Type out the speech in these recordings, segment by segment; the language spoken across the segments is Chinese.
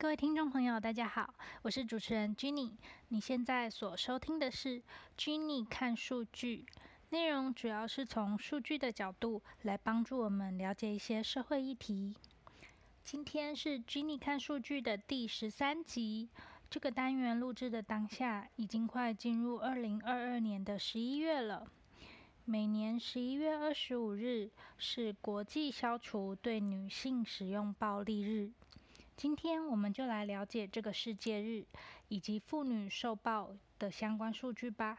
各位听众朋友，大家好，我是主持人 Jenny。你现在所收听的是 Jenny 看数据，内容主要是从数据的角度来帮助我们了解一些社会议题。今天是 Jenny 看数据的第十三集。这个单元录制的当下，已经快进入二零二二年的十一月了。每年十一月二十五日是国际消除对女性使用暴力日。今天我们就来了解这个世界日以及妇女受暴的相关数据吧。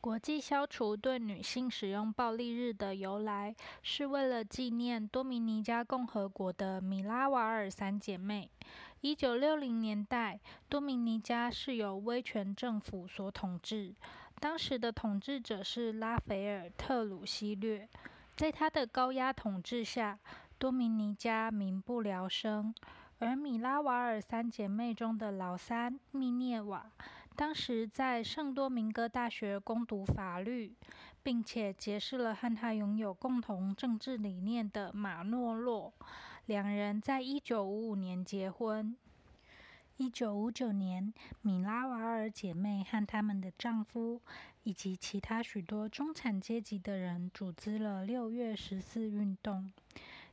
国际消除对女性使用暴力日的由来，是为了纪念多米尼加共和国的米拉瓦尔三姐妹。一九六零年代，多米尼加是由威权政府所统治，当时的统治者是拉斐尔·特鲁西略。在他的高压统治下，多米尼加民不聊生。而米拉瓦尔三姐妹中的老三密涅瓦，当时在圣多明戈大学攻读法律，并且结识了和他拥有共同政治理念的马诺洛。两人在一九五五年结婚。一九五九年，米拉瓦尔姐妹和他们的丈夫以及其他许多中产阶级的人组织了六月十四运动。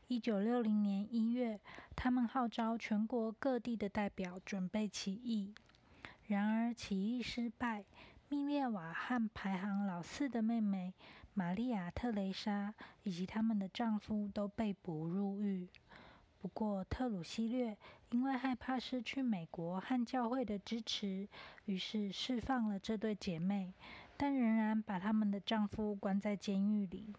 一九六零年一月，他们号召全国各地的代表准备起义。然而，起义失败，密涅瓦和排行老四的妹妹玛利亚·特蕾莎以及他们的丈夫都被捕入狱。不过，特鲁西略因为害怕失去美国和教会的支持，于是释放了这对姐妹，但仍然把他们的丈夫关在监狱里。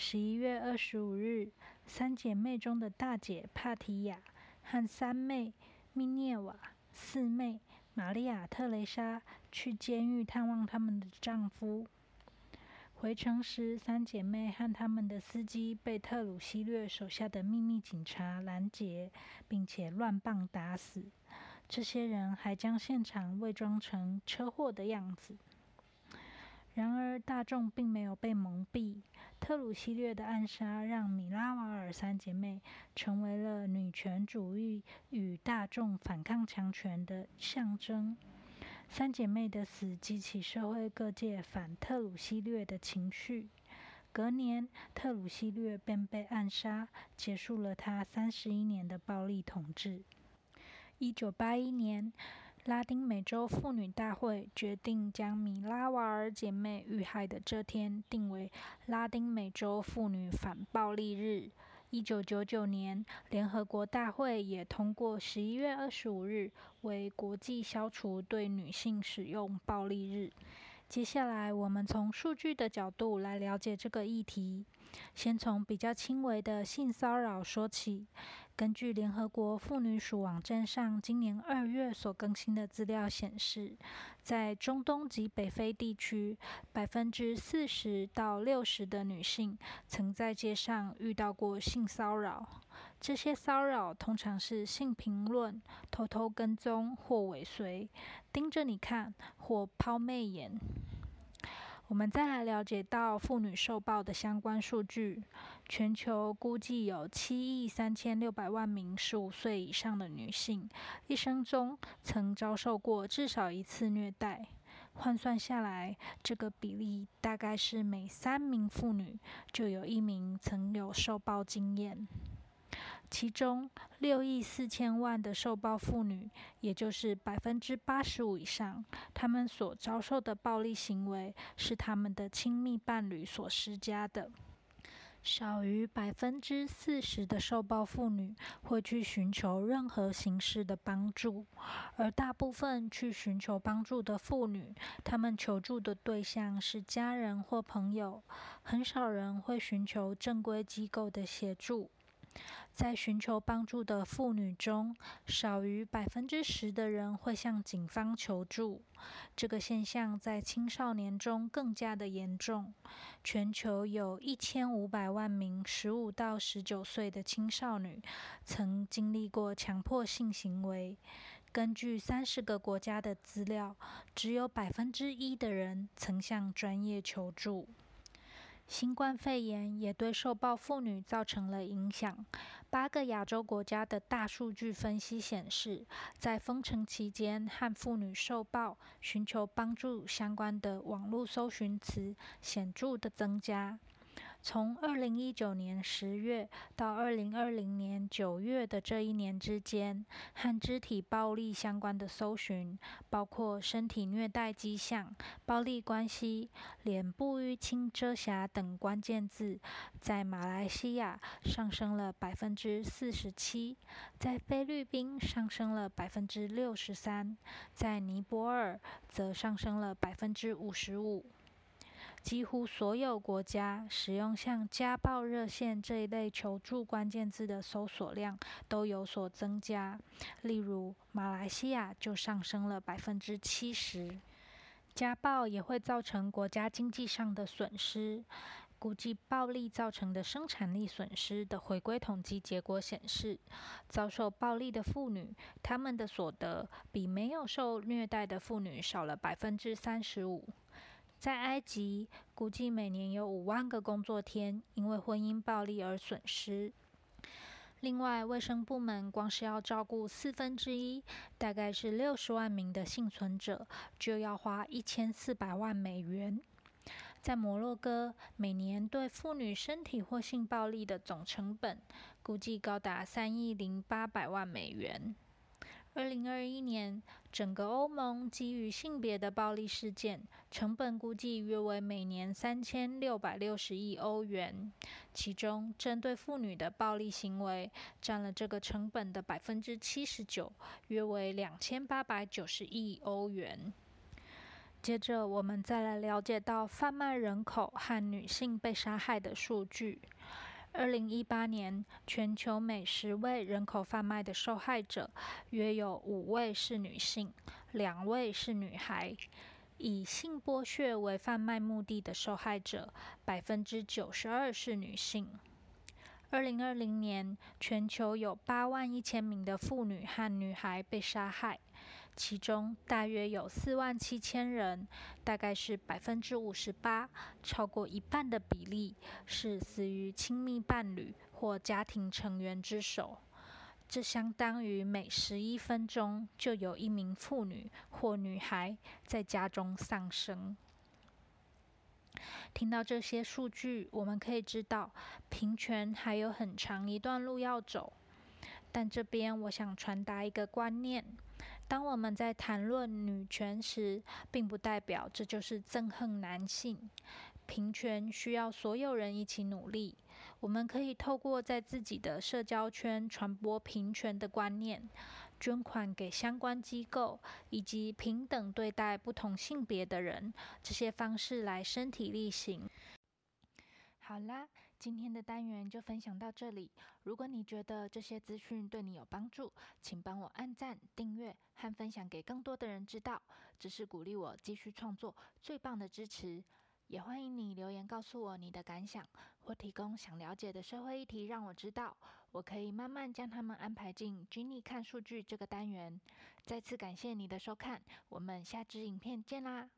十一月二十五日，三姐妹中的大姐帕提亚和三妹密涅瓦、四妹玛利亚·特蕾莎去监狱探望他们的丈夫。回程时，三姐妹和他们的司机被特鲁西略手下的秘密警察拦截，并且乱棒打死。这些人还将现场伪装成车祸的样子。然而，大众并没有被蒙蔽。特鲁西略的暗杀让米拉瓦尔三姐妹成为了女权主义与大众反抗强权的象征。三姐妹的死激起社会各界反特鲁西略的情绪。隔年，特鲁西略便被暗杀，结束了他三十一年的暴力统治。一九八一年。拉丁美洲妇女大会决定将米拉瓦尔姐妹遇害的这天定为拉丁美洲妇女反暴力日。一九九九年，联合国大会也通过十一月二十五日为国际消除对女性使用暴力日。接下来，我们从数据的角度来了解这个议题。先从比较轻微的性骚扰说起。根据联合国妇女署网站上今年二月所更新的资料显示，在中东及北非地区，百分之四十到六十的女性曾在街上遇到过性骚扰。这些骚扰通常是性评论、偷偷跟踪或尾随、盯着你看或抛媚眼。我们再来了解到妇女受暴的相关数据。全球估计有七亿三千六百万名十五岁以上的女性，一生中曾遭受过至少一次虐待。换算下来，这个比例大概是每三名妇女就有一名曾有受暴经验。其中，六亿四千万的受暴妇女，也就是百分之八十五以上，她们所遭受的暴力行为是他们的亲密伴侣所施加的。少于百分之四十的受暴妇女会去寻求任何形式的帮助，而大部分去寻求帮助的妇女，她们求助的对象是家人或朋友，很少人会寻求正规机构的协助。在寻求帮助的妇女中，少于百分之十的人会向警方求助。这个现象在青少年中更加的严重。全球有一千五百万名十五到十九岁的青少女曾经历过强迫性行为。根据三十个国家的资料，只有百分之一的人曾向专业求助。新冠肺炎也对受暴妇女造成了影响。八个亚洲国家的大数据分析显示，在封城期间和妇女受暴、寻求帮助相关的网络搜寻词显著的增加。从二零一九年十月到二零二零年九月的这一年之间，和肢体暴力相关的搜寻，包括身体虐待迹象、暴力关系、脸部淤青遮瑕等关键字，在马来西亚上升了百分之四十七，在菲律宾上升了百分之六十三，在尼泊尔则上升了百分之五十五。几乎所有国家使用像家暴热线这一类求助关键字的搜索量都有所增加。例如，马来西亚就上升了百分之七十。家暴也会造成国家经济上的损失。估计暴力造成的生产力损失的回归统计结果显示，遭受暴力的妇女，她们的所得比没有受虐待的妇女少了百分之三十五。在埃及，估计每年有五万个工作天因为婚姻暴力而损失。另外，卫生部门光是要照顾四分之一，大概是六十万名的幸存者，就要花一千四百万美元。在摩洛哥，每年对妇女身体或性暴力的总成本，估计高达三亿零八百万美元。二零二一年，整个欧盟基于性别的暴力事件成本估计约为每年三千六百六十亿欧元，其中针对妇女的暴力行为占了这个成本的百分之七十九，约为两千八百九十亿欧元。接着，我们再来了解到贩卖人口和女性被杀害的数据。二零一八年，全球每十位人口贩卖的受害者，约有五位是女性，两位是女孩。以性剥削为贩卖目的的受害者，百分之九十二是女性。二零二零年，全球有八万一千名的妇女和女孩被杀害。其中大约有四万七千人，大概是百分之五十八，超过一半的比例是死于亲密伴侣或家庭成员之手。这相当于每十一分钟就有一名妇女或女孩在家中丧生。听到这些数据，我们可以知道，平权还有很长一段路要走。但这边我想传达一个观念。当我们在谈论女权时，并不代表这就是憎恨男性。平权需要所有人一起努力。我们可以透过在自己的社交圈传播平权的观念，捐款给相关机构，以及平等对待不同性别的人，这些方式来身体力行。好啦。今天的单元就分享到这里。如果你觉得这些资讯对你有帮助，请帮我按赞、订阅和分享给更多的人知道，这是鼓励我继续创作最棒的支持。也欢迎你留言告诉我你的感想，或提供想了解的社会议题让我知道，我可以慢慢将他们安排进 Jenny 看数据这个单元。再次感谢你的收看，我们下支影片见啦！